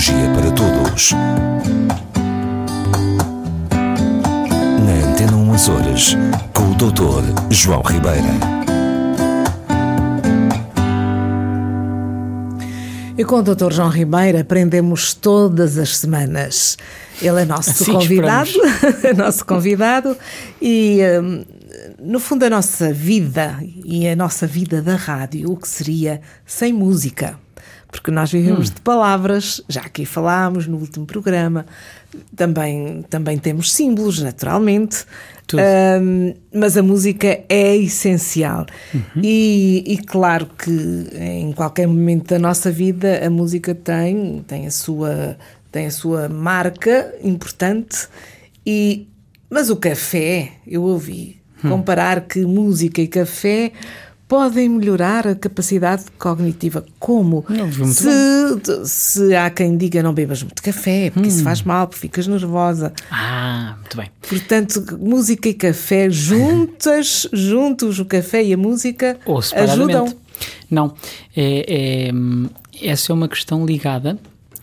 Tecnologia para Todos. Na Antena 1 Açores, com o Dr. João Ribeira. E com o Dr. João Ribeiro aprendemos todas as semanas. Ele é nosso Assim convidado, é nosso convidado e hum, no fundo a nossa vida e a nossa vida da rádio, o que seria sem música? Porque nós vivemos de palavras, já aqui falámos no último programa, também, também temos símbolos, naturalmente, Tudo. Hum, mas a música é essencial. E, e claro que em qualquer momento da nossa vida a música tem, tem, a, sua, tem a sua marca importante, e, mas o café, eu ouvi comparar que música e café podem melhorar a capacidade cognitiva. Como? Se, se há quem diga não bebas muito café, porque isso faz mal, porque ficas nervosa. Ah, muito bem. Portanto, música e café juntas, juntos o café e a música Ou ajudam. Não, é, é, hum, essa é uma questão ligada,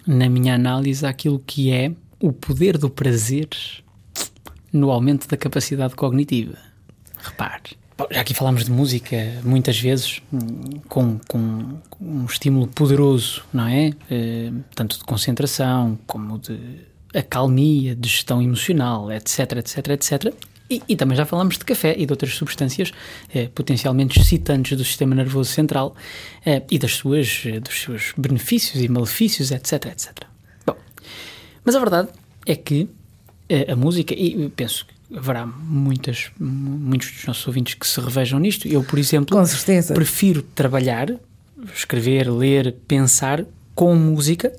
na minha análise, àquilo que é o poder do prazer no aumento da capacidade cognitiva. Repare. Já aqui falámos de música muitas vezes com, com um estímulo poderoso, não é? Eh, tanto de concentração como de acalmia, de gestão emocional, etc, etc, etc. E, e também já falámos de café e de outras substâncias eh, potencialmente excitantes do sistema nervoso central eh, e das suas, eh, dos seus benefícios e malefícios, etc, etc. Bom, mas a verdade é que eh, a música, e penso que haverá muitas, mu- muitos dos nossos ouvintes que se revejam nisto. Eu, por exemplo, prefiro trabalhar, escrever, ler, pensar com música.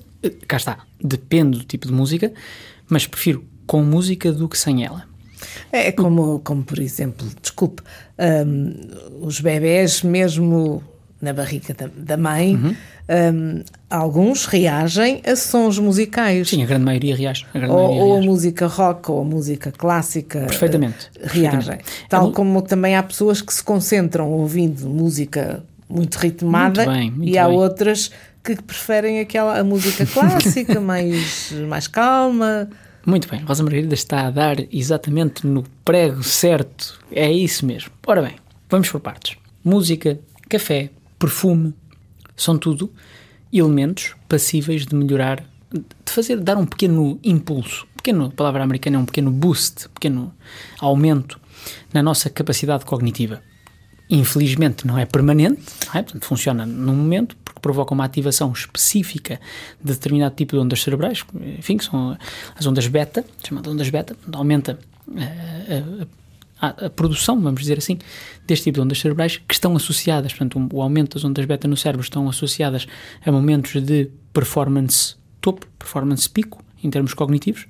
Cá está, depende do tipo de música, mas prefiro com música do que sem ela. É como, como por exemplo, desculpe, hum, os bebés, mesmo na barriga da, da mãe, Uhum. hum, alguns reagem a sons musicais. Sim, a grande maioria reage. A grande Ou, maioria ou a reage. música rock ou a música clássica Perfeitamente, eh, reagem. perfeitamente. Tal A como também há pessoas que se concentram ouvindo música muito ritmada Muito bem, muito e há bem. outras que preferem aquela a música clássica mais, mais calma. Muito bem, Rosa Margarida está a dar exatamente no prego certo. É isso mesmo. Ora bem, vamos por partes. Música, café, perfume, são tudo elementos passíveis de melhorar, de fazer, dar um pequeno impulso. Pequeno, a palavra americana é um pequeno boost, pequeno aumento na nossa capacidade cognitiva. Infelizmente não é permanente, não é? Portanto, funciona num momento porque provoca uma ativação específica de determinado tipo de ondas cerebrais, enfim, que são as ondas beta, chamadas ondas beta, aumenta eh, a, a- a produção, vamos dizer assim, deste tipo de ondas cerebrais que estão associadas, portanto, o aumento das ondas beta no cérebro estão associadas a momentos de performance topo, performance pico, em termos cognitivos,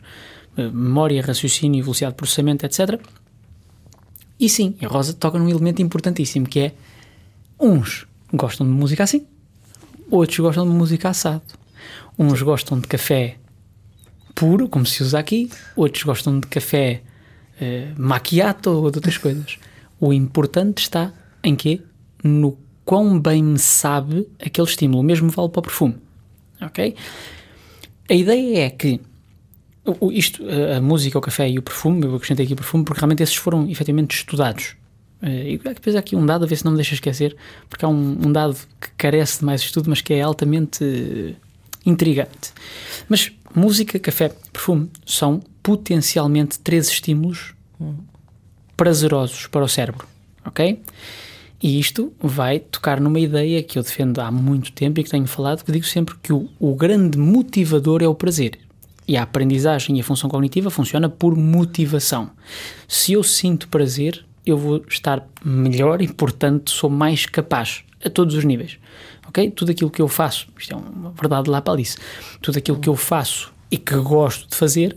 eh, memória, raciocínio, velocidade de processamento, etc. E sim, a Rosa toca num elemento importantíssimo que é uns gostam de música assim, outros gostam de música assado. Uns gostam de café puro, como se usa aqui, outros gostam de café eh, macchiato ou de outras coisas. O importante está em quê? No quão bem me sabe aquele estímulo, o mesmo vale para o perfume. Ok? A ideia é que isto, a, a música, o café e o perfume, eu acrescentei aqui o perfume porque realmente esses foram efetivamente estudados. Eh, E depois há aqui um dado, a ver se não me deixa esquecer, porque há um, um dado que carece de mais estudo, mas que é altamente eh, intrigante. Mas música, café, perfume são potencialmente três estímulos prazerosos para o cérebro, ok? E isto vai tocar numa ideia que eu defendo há muito tempo e que tenho falado, que digo sempre que o, o grande motivador é o prazer. E a aprendizagem e a função cognitiva funciona por motivação. Se eu sinto prazer, eu vou estar melhor e, portanto, sou mais capaz a todos os níveis. Ok? Tudo aquilo que eu faço, isto é uma verdade lá para Alice, tudo aquilo que eu faço e que gosto de fazer,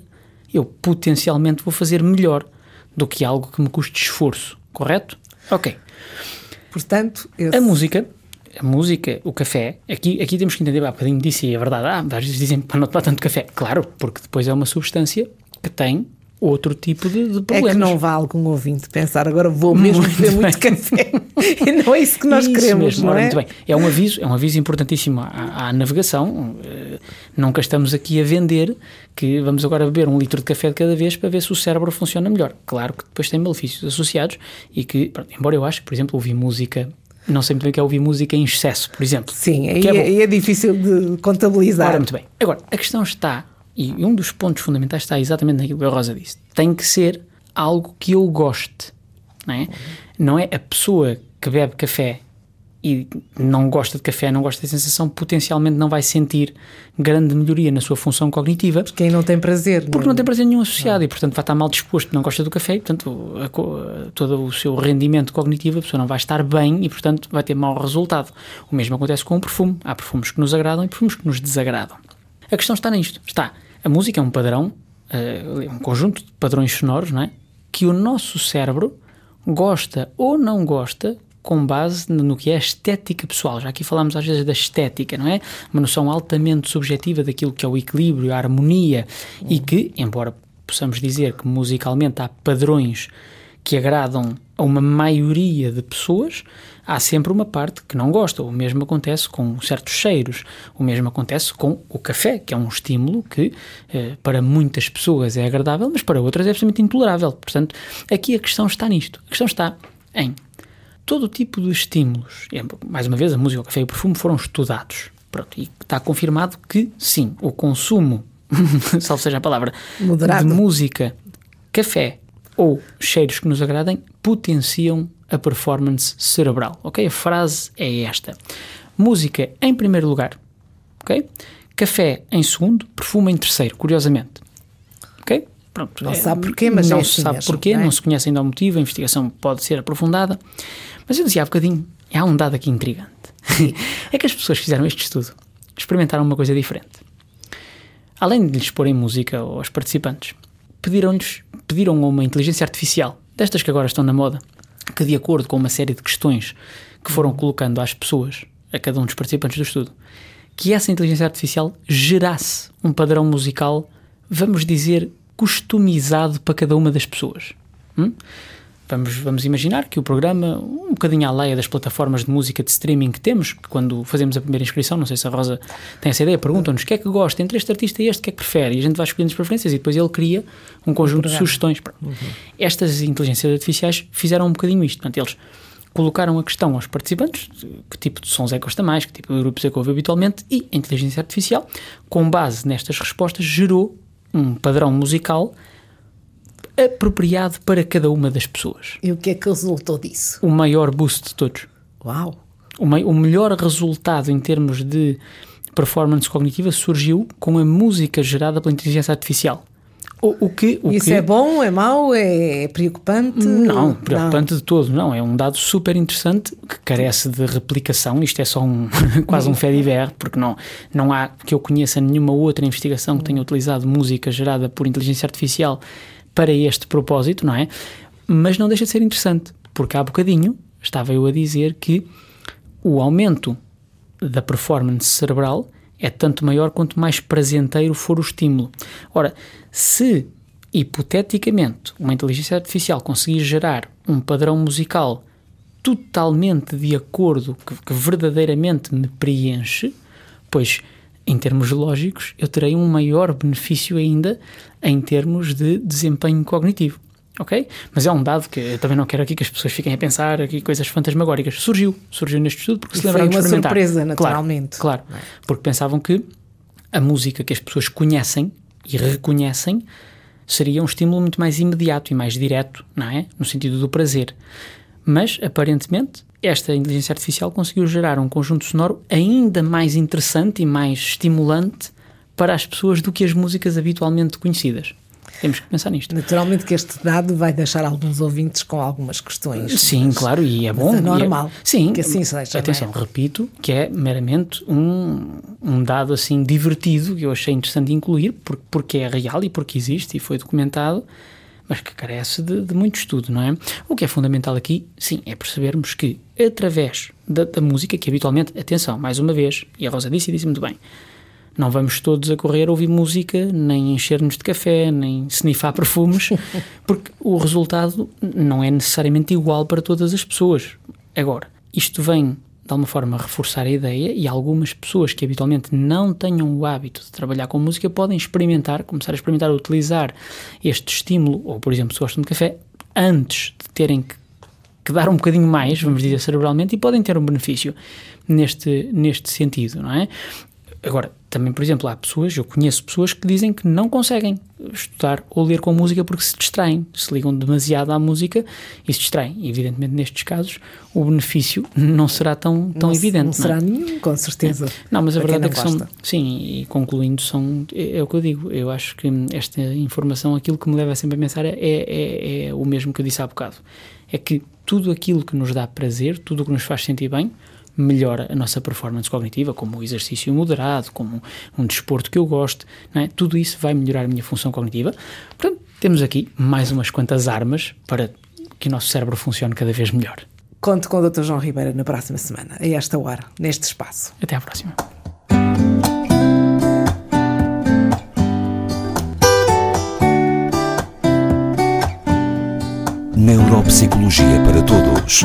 eu potencialmente vou fazer melhor do que algo que me custe esforço. Correto? Ok. Portanto, esse- A música, a música, o café, aqui, aqui temos que entender, há bocadinho disse e é verdade, ah, às vezes dizem para não tomar tanto café. Claro, porque depois é uma substância que tem outro tipo de, de é problemas. que não vá algum ouvinte pensar agora vou mesmo Muito beber muito café. e não é isso que nós Isso queremos, mesmo, não é? Muito bem. É um aviso, é um aviso importantíssimo à, à navegação, eh, Nunca estamos aqui a vender que vamos agora beber um litro de café de cada vez para ver se o cérebro funciona melhor. Claro que depois tem malefícios associados e que, pronto, embora eu acho, por exemplo, ouvir música não sei muito bem que é ouvir música em excesso, por exemplo. Sim, aí é, é, difícil de contabilizar. Ora, muito bem. Agora, a questão está, e um dos pontos fundamentais está exatamente naquilo que a Rosa disse: tem que ser algo que eu goste. Não é? Não é a pessoa que bebe café e não gosta de café, não gosta da sensação, potencialmente não vai sentir grande melhoria na sua função cognitiva. Porque não tem prazer. Porque não, não tem prazer nenhum associado não. e, portanto, vai estar mal disposto, não gosta do café e, portanto, a, a, todo o seu rendimento cognitivo, a pessoa não vai estar bem e, portanto, vai ter mau resultado. O mesmo acontece com o perfume. Há perfumes que nos agradam e perfumes que nos desagradam. A questão está nisto. Está. A música é um padrão, uh, um conjunto de padrões sonoros, não é? Que o nosso cérebro gosta ou não gosta com base no que é a estética pessoal. Já aqui falamos às vezes da estética, não é? Uma noção altamente subjetiva daquilo que é o equilíbrio, a harmonia uhum. e que, embora possamos dizer que musicalmente há padrões que agradam a uma maioria de pessoas, há sempre uma parte que não gosta. O mesmo acontece com certos cheiros, o mesmo acontece com o café, que é um estímulo que eh, para muitas pessoas é agradável, mas para outras é absolutamente intolerável. Portanto, aqui a questão está nisto. A questão está em todo tipo de estímulos, mais uma vez, a música, o café e o perfume foram estudados. Pronto, e está confirmado que sim, o consumo, salvo seja a palavra, Moderado. de música, café ou cheiros que nos agradem potenciam a performance cerebral. Ok? A frase é esta: música em primeiro lugar, ok? Café em segundo, perfume em terceiro, curiosamente. Ok? Pronto, não é, sabe porquê, mas não é se sabe mesmo, porquê, não, é? não se conhece ainda o motivo, a investigação pode ser aprofundada. Mas eu dizia há bocadinho, há um dado aqui intrigante. é que as pessoas que fizeram este estudo experimentaram uma coisa diferente. Além de lhes porem música aos participantes, pediram-lhes pediram uma inteligência artificial, destas que agora estão na moda, que de acordo com uma série de questões que foram colocando às pessoas, a cada um dos participantes do estudo, que essa inteligência artificial gerasse um padrão musical, vamos dizer, customizado para cada uma das pessoas. Hum? Vamos, vamos imaginar que o programa, um bocadinho à leia das plataformas de música de streaming que temos, que quando fazemos a primeira inscrição, não sei se a Rosa tem essa ideia, perguntam-nos o que é que gosta entre este artista e este, o que é que prefere, e a gente vai escolhendo as preferências e depois ele cria um conjunto de sugestões. Uhum. Estas inteligências artificiais fizeram um bocadinho isto. Portanto, eles colocaram a questão aos participantes, que tipo de sons é que gosta mais, que tipo de grupos é que ouve habitualmente, e a inteligência artificial, com base nestas respostas, gerou um padrão musical apropriado para cada uma das pessoas. E o que é que resultou disso? O maior boost de todos. Uau! O, o melhor resultado em termos de performance cognitiva surgiu com a música gerada pela inteligência artificial. O, o que, o Isso que... é bom, é mau, é preocupante? Não, preocupante não. de todo, não. É um dado super interessante que carece de replicação. Isto é só um, quase um fediver, porque não, não há que eu conheça nenhuma outra investigação que tenha utilizado música gerada por inteligência artificial para este propósito, não é? Mas não deixa de ser interessante, porque há bocadinho estava eu a dizer que o aumento da performance cerebral é tanto maior quanto mais prazenteiro for o estímulo. Ora, se hipoteticamente uma inteligência artificial conseguir gerar um padrão musical totalmente de acordo, que, que verdadeiramente me preenche, pois em termos lógicos, eu terei um maior benefício ainda em termos de desempenho cognitivo. Ok? Mas é um dado que eu também não quero aqui que as pessoas fiquem a pensar aqui coisas fantasmagóricas. Surgiu, surgiu neste estudo porque se lembraram de experimentar. Foi uma surpresa, naturalmente. Claro, claro porque pensavam que a música que as pessoas conhecem e reconhecem seria um estímulo muito mais imediato e mais direto, não é? No sentido do prazer. Mas, aparentemente, esta inteligência artificial conseguiu gerar um conjunto sonoro ainda mais interessante e mais estimulante para as pessoas do que as músicas habitualmente conhecidas. Temos que pensar nisto. Naturalmente que este dado vai deixar alguns ouvintes com algumas questões. Sim, mas, claro, e é bom. É normal. É, sim, que assim seja. Atenção, é? repito que é meramente um, um dado assim divertido que eu achei interessante incluir, porque, porque é real e porque existe e foi documentado mas que carece de, de, muito estudo, não é? O que é fundamental aqui, sim, é percebermos que através da, da, música, que habitualmente, atenção, mais uma vez, e a Rosa disse e disse muito bem, não vamos todos a correr a ouvir música, nem encher-nos de café, nem snifar perfumes, porque o resultado não é necessariamente igual para todas as pessoas. Agora, isto vem de alguma forma, reforçar a ideia e algumas pessoas que habitualmente não tenham o hábito de trabalhar com música podem experimentar, começar a experimentar a utilizar este estímulo, ou por exemplo, se gostam de café, antes de terem que, que dar um bocadinho mais, vamos dizer cerebralmente, e podem ter um benefício neste, neste sentido, não é? Agora, também, por exemplo, há pessoas, eu conheço pessoas que dizem que não conseguem estudar ou ler com música porque se distraem, se ligam demasiado à música e se distraem. E, evidentemente, nestes casos, o benefício não será tão, tão não, evidente. Não será não é? nenhum, com certeza. É. Não, mas a verdade é que gosta. são. Sim, e concluindo, são, é, é, o que eu digo. Eu acho que esta informação, aquilo que me leva sempre a pensar é, é, é o mesmo que eu disse há bocado. É que tudo aquilo que nos dá prazer, tudo o que nos faz sentir bem, melhora a nossa performance cognitiva, como o exercício moderado, como um desporto que eu gosto, é? tudo isso vai melhorar a minha função cognitiva. Portanto, temos aqui mais umas quantas armas para que o nosso cérebro funcione cada vez melhor. Conto com o Dr. João Ribeiro na próxima semana, a esta hora, neste espaço. Até à próxima. Neuropsicologia para Todos